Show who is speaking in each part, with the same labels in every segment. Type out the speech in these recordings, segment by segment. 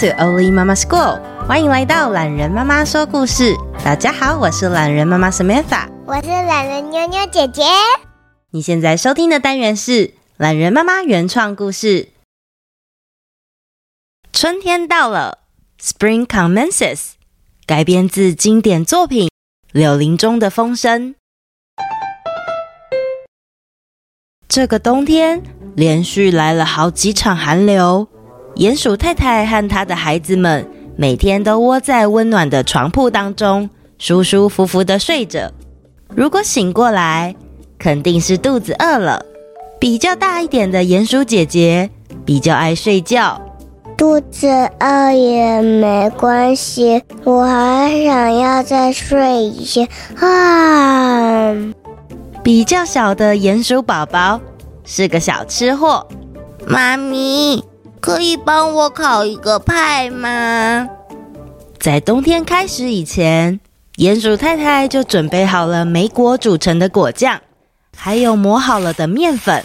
Speaker 1: To Oli Mama School，欢迎来到懒人妈妈说故事。大家好，我是懒人妈妈 Samantha，
Speaker 2: 我是懒人妞妞姐姐。
Speaker 1: 你现在收听的单元是懒人妈妈原创故事。春天到了，Spring commences，改编自经典作品《柳林中的风声》。这个冬天连续来了好几场寒流。鼹鼠太太和她的孩子们每天都窝在温暖的床铺当中，舒舒服服的睡着。如果醒过来，肯定是肚子饿了。比较大一点的鼹鼠姐姐比较爱睡觉，
Speaker 2: 肚子饿也没关系，我还想要再睡一下啊。
Speaker 1: 比较小的鼹鼠宝宝是个小吃货，
Speaker 3: 妈咪。可以帮我烤一个派吗？
Speaker 1: 在冬天开始以前，鼹鼠太太就准备好了莓果煮成的果酱，还有磨好了的面粉，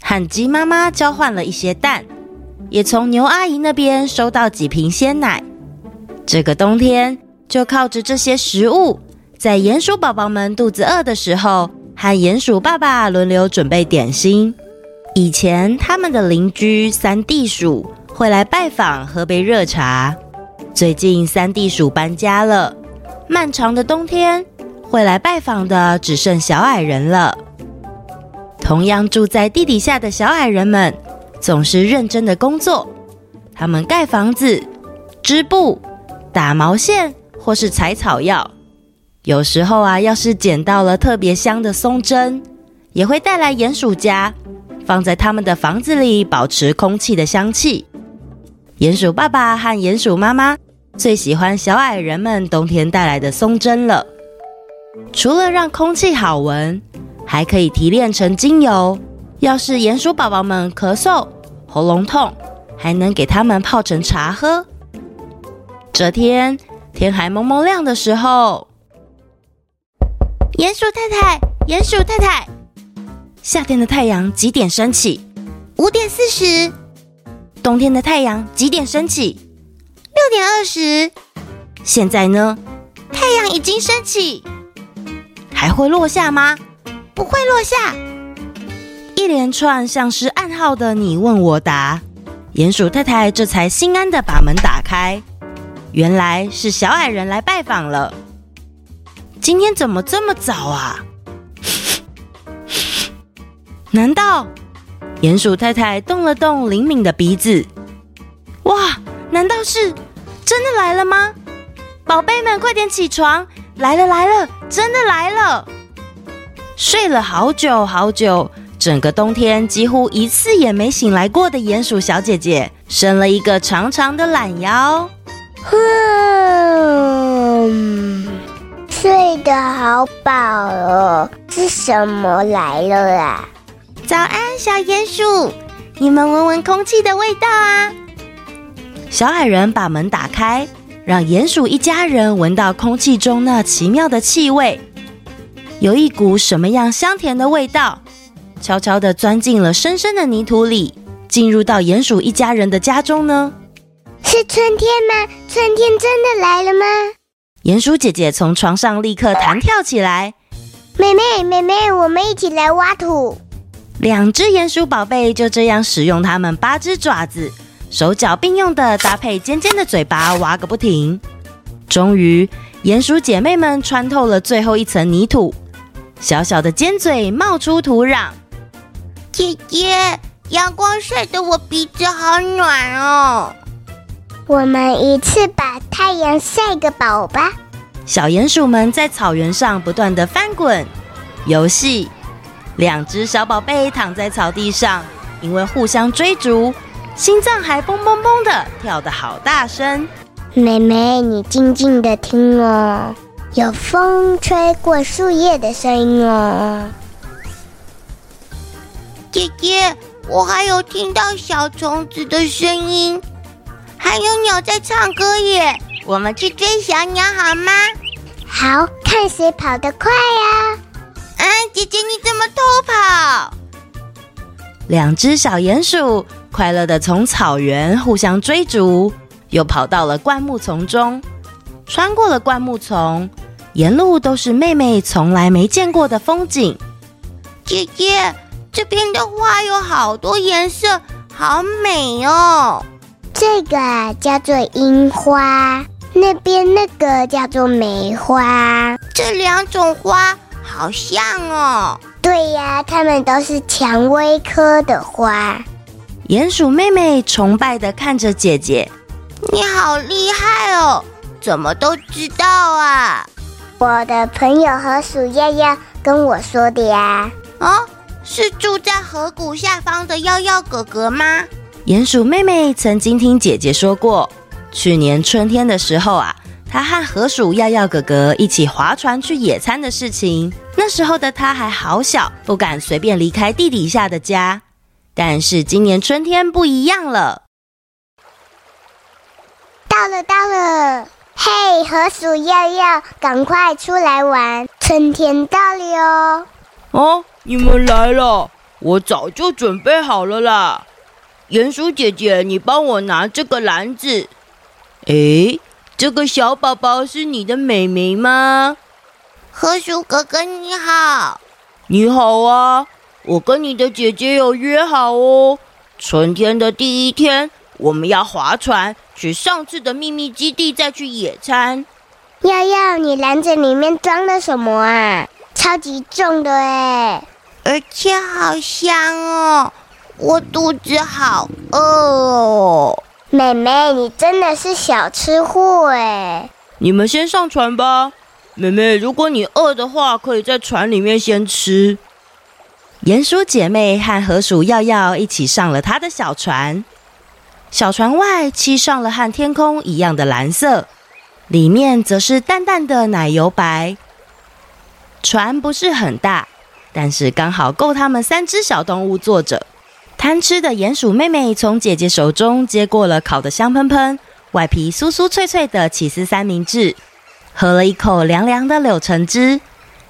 Speaker 1: 和鸡妈妈交换了一些蛋，也从牛阿姨那边收到几瓶鲜奶。这个冬天就靠着这些食物，在鼹鼠宝宝们肚子饿的时候，和鼹鼠爸爸轮流准备点心。以前他们的邻居三地鼠会来拜访，喝杯热茶。最近三地鼠搬家了，漫长的冬天会来拜访的只剩小矮人了。同样住在地底下的小矮人们总是认真的工作，他们盖房子、织布、打毛线或是采草药。有时候啊，要是捡到了特别香的松针，也会带来鼹鼠家。放在他们的房子里，保持空气的香气。鼹鼠爸爸和鼹鼠妈妈最喜欢小矮人们冬天带来的松针了。除了让空气好闻，还可以提炼成精油。要是鼹鼠宝宝们咳嗽、喉咙痛，还能给他们泡成茶喝。这天天还蒙蒙亮的时候，
Speaker 3: 鼹鼠太太，鼹鼠太太。
Speaker 1: 夏天的太阳几点升起？
Speaker 3: 五点四十。
Speaker 1: 冬天的太阳几点升起？
Speaker 3: 六点二十。
Speaker 1: 现在呢？
Speaker 3: 太阳已经升起，
Speaker 1: 还会落下吗？
Speaker 3: 不会落下。
Speaker 1: 一连串像是暗号的你问我答，鼹鼠太太这才心安的把门打开。原来是小矮人来拜访了。今天怎么这么早啊？难道鼹鼠太太动了动灵敏的鼻子？哇，难道是真的来了吗？宝贝们，快点起床！来了来了，真的来了！睡了好久好久，整个冬天几乎一次也没醒来过的鼹鼠小姐姐，伸了一个长长的懒腰。
Speaker 2: 哼，睡得好饱哦，是什么来了啊？
Speaker 3: 早安，小鼹鼠！你们闻闻空气的味道啊！
Speaker 1: 小矮人把门打开，让鼹鼠一家人闻到空气中那奇妙的气味。有一股什么样香甜的味道，悄悄地钻进了深深的泥土里，进入到鼹鼠一家人的家中呢？
Speaker 2: 是春天吗？春天真的来了吗？
Speaker 1: 鼹鼠姐姐从床上立刻弹跳起来。
Speaker 2: 妹妹，妹妹，我们一起来挖土。
Speaker 1: 两只鼹鼠宝贝就这样使用它们八只爪子，手脚并用的搭配尖尖的嘴巴挖个不停。终于，鼹鼠姐妹们穿透了最后一层泥土，小小的尖嘴冒出土壤。
Speaker 3: 姐姐，阳光晒得我鼻子好暖哦。
Speaker 2: 我们一次把太阳晒个饱吧。
Speaker 1: 小鼹鼠们在草原上不断的翻滚、游戏。两只小宝贝躺在草地上，因为互相追逐，心脏还蹦蹦蹦的跳得好大声。
Speaker 2: 妹妹，你静静的听哦，有风吹过树叶的声音哦。
Speaker 3: 姐姐，我还有听到小虫子的声音，还有鸟在唱歌耶。我们去追小鸟好吗？
Speaker 2: 好，看谁跑得快呀！
Speaker 3: 啊，姐姐你怎么偷跑？
Speaker 1: 两只小鼹鼠快乐的从草原互相追逐，又跑到了灌木丛中，穿过了灌木丛，沿路都是妹妹从来没见过的风景。
Speaker 3: 姐姐，这边的花有好多颜色，好美哦。
Speaker 2: 这个啊，叫做樱花，那边那个叫做梅花。
Speaker 3: 这两种花。好像哦，
Speaker 2: 对呀，它们都是蔷薇科的花。
Speaker 1: 鼹鼠妹妹崇拜的看着姐姐，
Speaker 3: 你好厉害哦，怎么都知道啊？
Speaker 2: 我的朋友河鼠耀耀跟我说的呀。
Speaker 3: 哦，是住在河谷下方的耀耀哥哥吗？
Speaker 1: 鼹鼠妹妹曾经听姐姐说过，去年春天的时候啊。他和河鼠耀耀哥哥一起划船去野餐的事情。那时候的他还好小，不敢随便离开地底下的家。但是今年春天不一样了。
Speaker 2: 到了，到了！嘿，河鼠耀耀，赶快出来玩！春天到了哟！
Speaker 4: 哦，你们来了，我早就准备好了啦。鼹鼠姐姐，你帮我拿这个篮子。诶。这个小宝宝是你的妹妹吗？
Speaker 3: 河鼠哥哥你好，
Speaker 4: 你好啊！我跟你的姐姐有约好哦，春天的第一天，我们要划船去上次的秘密基地，再去野餐。
Speaker 2: 耀耀，你篮子里面装了什么啊？超级重的哎，
Speaker 3: 而且好香哦，我肚子好饿哦。
Speaker 2: 妹妹，你真的是小吃货哎！
Speaker 4: 你们先上船吧，妹妹，如果你饿的话，可以在船里面先吃。
Speaker 1: 鼹鼠姐妹和河鼠耀耀一起上了她的小船，小船外漆上了和天空一样的蓝色，里面则是淡淡的奶油白。船不是很大，但是刚好够他们三只小动物坐着。贪吃的鼹鼠妹妹从姐姐手中接过了烤得香喷喷、外皮酥酥脆脆的起司三明治，喝了一口凉凉的柳橙汁，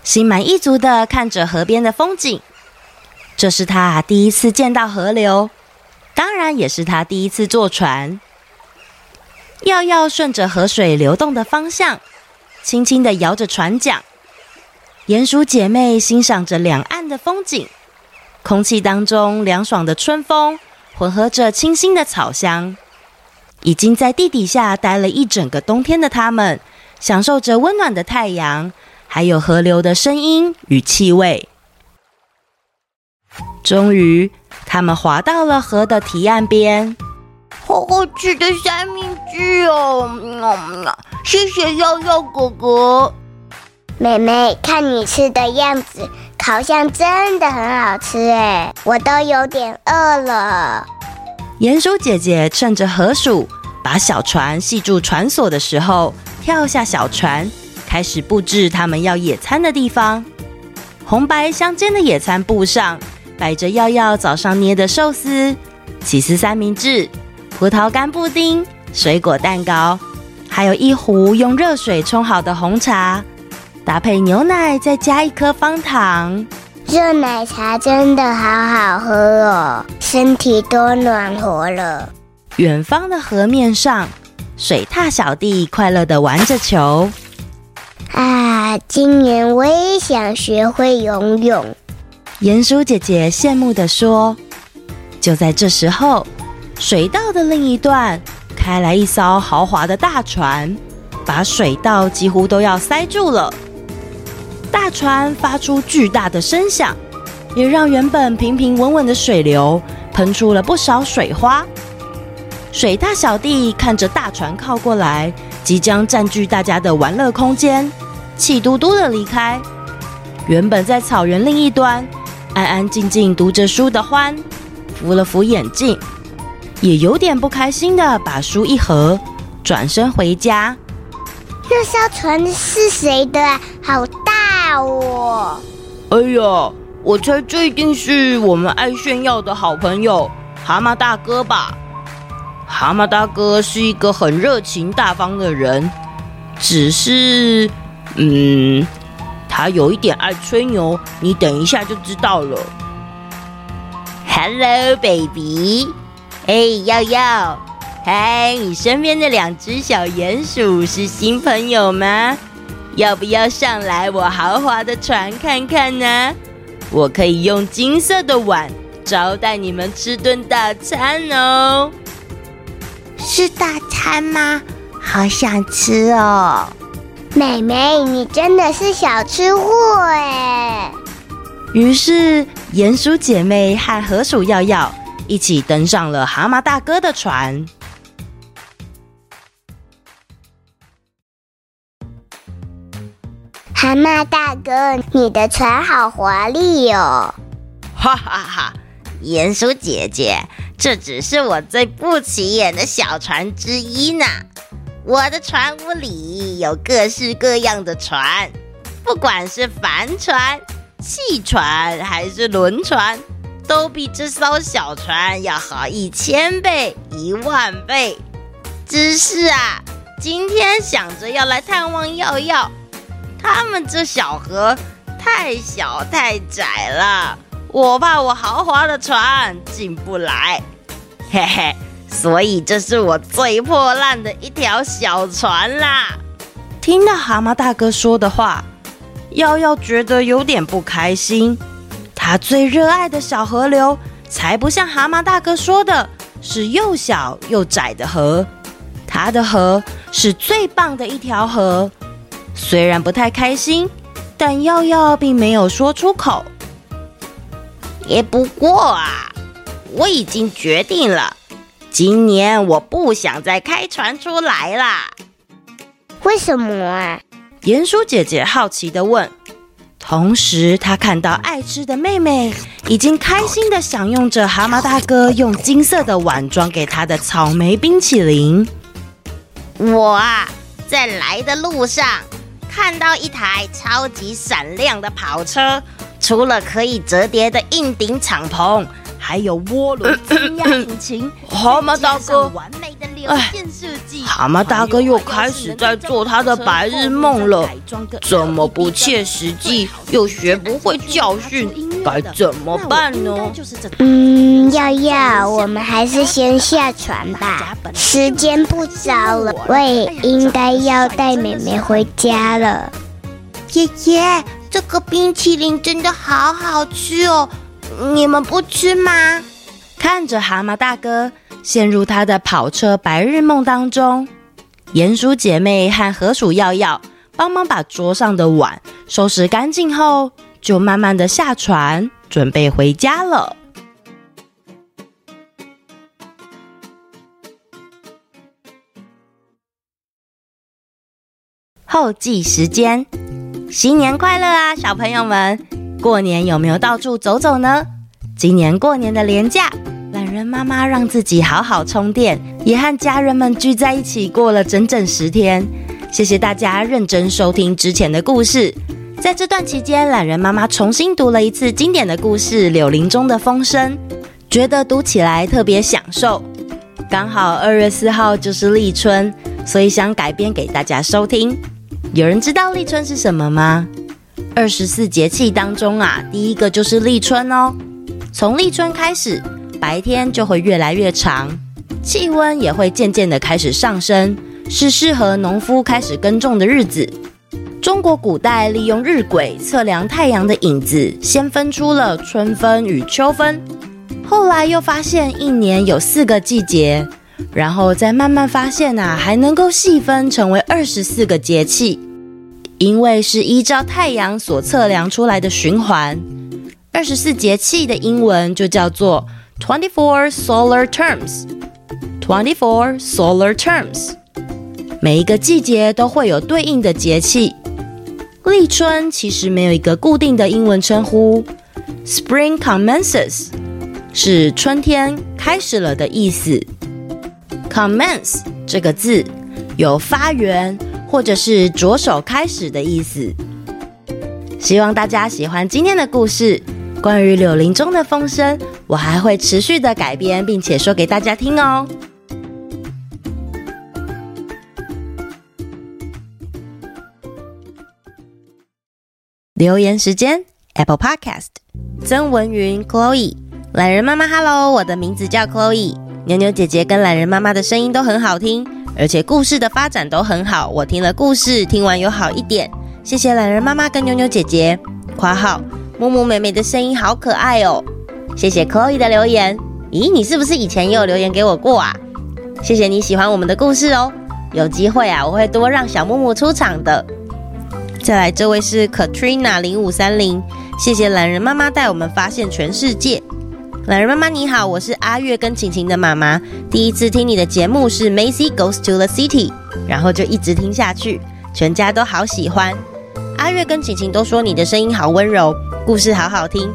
Speaker 1: 心满意足地看着河边的风景。这是她第一次见到河流，当然也是她第一次坐船。耀耀顺着河水流动的方向，轻轻地摇着船桨。鼹鼠姐妹欣赏着两岸的风景。空气当中凉爽的春风，混合着清新的草香。已经在地底下待了一整个冬天的他们，享受着温暖的太阳，还有河流的声音与气味。终于，他们滑到了河的堤岸边。
Speaker 3: 好好吃的三明治哦！嗯嗯、谢谢耀耀哥哥。
Speaker 2: 妹妹，看你吃的样子。好像真的很好吃哎，我都有点饿了。
Speaker 1: 鼹鼠姐姐趁着河鼠把小船系住船索的时候，跳下小船，开始布置他们要野餐的地方。红白相间的野餐布上摆着耀耀早上捏的寿司、起司三明治、葡萄干布丁、水果蛋糕，还有一壶用热水冲好的红茶。搭配牛奶，再加一颗方糖，
Speaker 2: 热奶茶真的好好喝哦，身体都暖和了。
Speaker 1: 远方的河面上，水獭小弟快乐的玩着球。
Speaker 2: 啊，今年我也想学会游泳。
Speaker 1: 鼹鼠姐姐羡慕地说。就在这时候，水道的另一端开来一艘豪华的大船，把水道几乎都要塞住了。大船发出巨大的声响，也让原本平平稳稳的水流喷出了不少水花。水大小弟看着大船靠过来，即将占据大家的玩乐空间，气嘟嘟的离开。原本在草原另一端安安静静读着书的欢，扶了扶眼镜，也有点不开心的把书一合，转身回家。
Speaker 2: 那艘船是谁的？好大哦！
Speaker 4: 哎呀，我猜这一定是我们爱炫耀的好朋友蛤蟆大哥吧？蛤蟆大哥是一个很热情大方的人，只是，嗯。他有一点爱吹牛，你等一下就知道了。
Speaker 3: Hello, baby。哎，耀耀，嗨，你身边的两只小鼹鼠是新朋友吗？要不要上来我豪华的船看看呢？我可以用金色的碗招待你们吃顿大餐哦。是大餐吗？好想吃哦。
Speaker 2: 妹妹，你真的是小吃货哎！
Speaker 1: 于是，鼹鼠姐妹和河鼠耀耀一起登上了蛤蟆大哥的船。
Speaker 2: 蛤蟆大哥，你的船好华丽哟、哦！
Speaker 3: 哈哈哈！鼹鼠姐姐，这只是我最不起眼的小船之一呢。我的船坞里有各式各样的船，不管是帆船、汽船还是轮船，都比这艘小船要好一千倍、一万倍。只是啊，今天想着要来探望耀耀，他们这小河太小太窄了，我怕我豪华的船进不来，嘿嘿。所以这是我最破烂的一条小船啦！
Speaker 1: 听到蛤蟆大哥说的话，耀耀觉得有点不开心。他最热爱的小河流，才不像蛤蟆大哥说的是又小又窄的河。他的河是最棒的一条河。虽然不太开心，但耀耀并没有说出口。
Speaker 3: 也不过啊，我已经决定了。今年我不想再开船出来啦。
Speaker 2: 为什么啊？
Speaker 1: 鼹鼠姐姐好奇的问。同时，她看到爱吃的妹妹已经开心的享用着蛤蟆大哥用金色的碗装给她的草莓冰淇淋。
Speaker 3: 我啊，在来的路上看到一台超级闪亮的跑车，除了可以折叠的硬顶敞篷。还有涡轮增压引擎，
Speaker 4: 蛤蟆大哥，哎，蛤蟆大哥又开始在做他的白日梦了，这么不切实际，又学不会教训，该怎么办呢？
Speaker 2: 嗯，耀耀，我们还是先下船吧，时间不早了，我也应该要带妹妹回家了。
Speaker 3: 姐姐，这个冰淇淋真的好好吃哦。你们不吃吗？
Speaker 1: 看着蛤蟆大哥陷入他的跑车白日梦当中，鼹鼠姐妹和河鼠耀耀帮忙把桌上的碗收拾干净后，就慢慢的下船，准备回家了。后记时间，新年快乐啊，小朋友们！过年有没有到处走走呢？今年过年的连假，懒人妈妈让自己好好充电，也和家人们聚在一起过了整整十天。谢谢大家认真收听之前的故事。在这段期间，懒人妈妈重新读了一次经典的故事《柳林中的风声》，觉得读起来特别享受。刚好二月四号就是立春，所以想改编给大家收听。有人知道立春是什么吗？二十四节气当中啊，第一个就是立春哦。从立春开始，白天就会越来越长，气温也会渐渐的开始上升，是适合农夫开始耕种的日子。中国古代利用日晷测量太阳的影子，先分出了春分与秋分，后来又发现一年有四个季节，然后再慢慢发现啊，还能够细分成为二十四个节气，因为是依照太阳所测量出来的循环。二十四节气的英文就叫做 twenty-four solar terms。twenty-four solar terms，每一个季节都会有对应的节气。立春其实没有一个固定的英文称呼，Spring commences 是春天开始了的意思。Commence 这个字有发源或者是着手开始的意思。希望大家喜欢今天的故事。关于柳林中的风声，我还会持续的改编，并且说给大家听哦。留言时间，Apple Podcast，曾文云，Chloe，懒人妈妈，Hello，我的名字叫 Chloe，妞妞姐姐跟懒人妈妈的声音都很好听，而且故事的发展都很好，我听了故事，听完有好一点，谢谢懒人妈妈跟妞妞姐姐，括号。木木妹妹的声音好可爱哦，谢谢 Chloe 的留言。咦，你是不是以前也有留言给我过啊？谢谢你喜欢我们的故事哦，有机会啊，我会多让小木木出场的。再来，这位是 Katrina 零五三零，谢谢懒人妈妈带我们发现全世界。懒人妈妈你好，我是阿月跟晴晴的妈妈，第一次听你的节目是 Macy Goes to the City，然后就一直听下去，全家都好喜欢。阿月跟晴晴都说你的声音好温柔。故事好好听，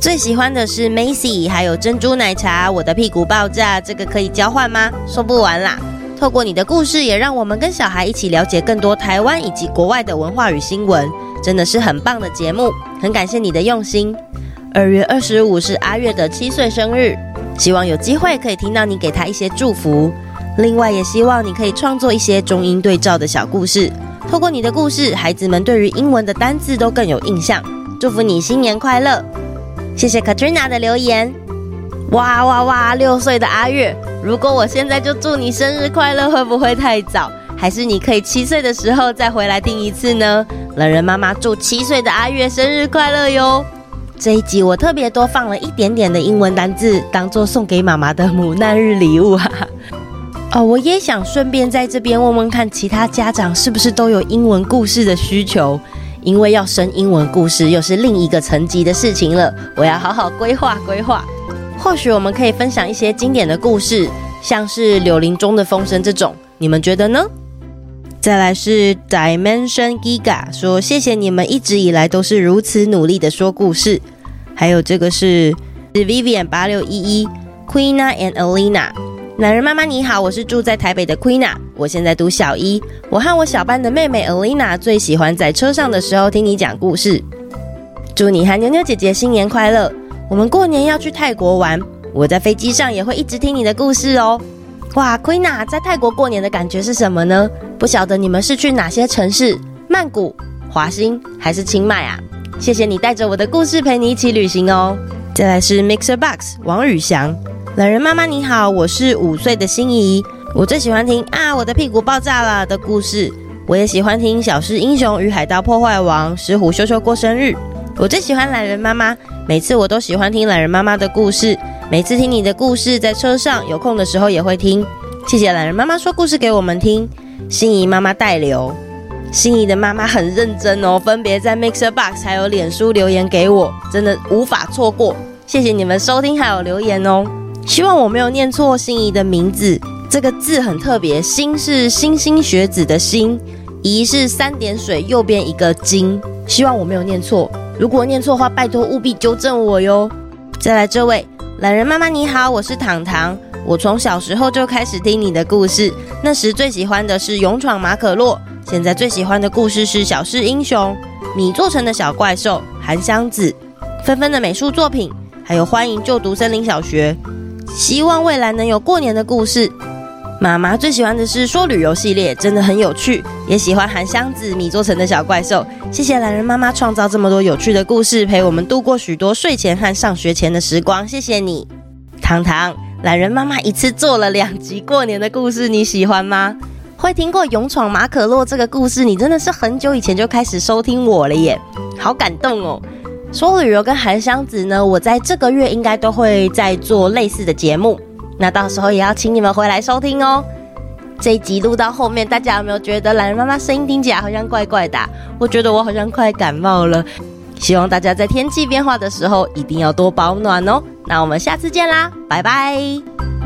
Speaker 1: 最喜欢的是 Macy，还有珍珠奶茶。我的屁股爆炸，这个可以交换吗？说不完啦！透过你的故事，也让我们跟小孩一起了解更多台湾以及国外的文化与新闻，真的是很棒的节目。很感谢你的用心。二月二十五是阿月的七岁生日，希望有机会可以听到你给他一些祝福。另外，也希望你可以创作一些中英对照的小故事。透过你的故事，孩子们对于英文的单字都更有印象。祝福你新年快乐！谢谢 Katrina 的留言。哇哇哇！六岁的阿月，如果我现在就祝你生日快乐，会不会太早？还是你可以七岁的时候再回来听一次呢？冷人妈妈祝七岁的阿月生日快乐哟！这一集我特别多放了一点点的英文单字，当做送给妈妈的母难日礼物哈哈。哦，我也想顺便在这边问问看，其他家长是不是都有英文故事的需求？因为要生英文故事又是另一个层级的事情了，我要好好规划规划。或许我们可以分享一些经典的故事，像是柳林中的风声这种，你们觉得呢？再来是 Dimension Giga 说，谢谢你们一直以来都是如此努力的说故事。还有这个是 Vivian 八六一一 Queena and Alina。男人妈妈你好，我是住在台北的 Queena，我现在读小一。我和我小班的妹妹 Alina 最喜欢在车上的时候听你讲故事。祝你和妞妞姐姐新年快乐！我们过年要去泰国玩，我在飞机上也会一直听你的故事哦。哇，Queena 在泰国过年的感觉是什么呢？不晓得你们是去哪些城市？曼谷、华欣还是清迈啊？谢谢你带着我的故事陪你一起旅行哦。再来是 Mixer Box 王宇翔。懒人妈妈你好，我是五岁的心仪，我最喜欢听啊我的屁股爆炸了的故事，我也喜欢听小狮英雄与海盗破坏王，石虎修修过生日，我最喜欢懒人妈妈，每次我都喜欢听懒人妈妈的故事，每次听你的故事在车上有空的时候也会听，谢谢懒人妈妈说故事给我们听，心仪妈妈代留，心仪的妈妈很认真哦，分别在 Mixer Box 还有脸书留言给我，真的无法错过，谢谢你们收听还有留言哦。希望我没有念错心仪的名字，这个字很特别。心是星星学子的星，仪是三点水右边一个金。希望我没有念错，如果念错话，拜托务必纠正我哟。再来这位懒人妈妈你好，我是糖糖，我从小时候就开始听你的故事，那时最喜欢的是勇闯马可洛，现在最喜欢的故事是小狮英雄、米做成的小怪兽、韩湘子、纷纷的美术作品，还有欢迎就读森林小学。希望未来能有过年的故事。妈妈最喜欢的是说旅游系列，真的很有趣。也喜欢韩湘子米做成的小怪兽。谢谢懒人妈妈创造这么多有趣的故事，陪我们度过许多睡前和上学前的时光。谢谢你，糖糖。懒人妈妈一次做了两集过年的故事，你喜欢吗？会听过勇闯马可洛这个故事，你真的是很久以前就开始收听我了耶，好感动哦！说旅游跟韩湘子呢，我在这个月应该都会再做类似的节目，那到时候也要请你们回来收听哦。这一集录到后面，大家有没有觉得懒人妈妈声音听起来好像怪怪的？我觉得我好像快感冒了，希望大家在天气变化的时候一定要多保暖哦。那我们下次见啦，拜拜。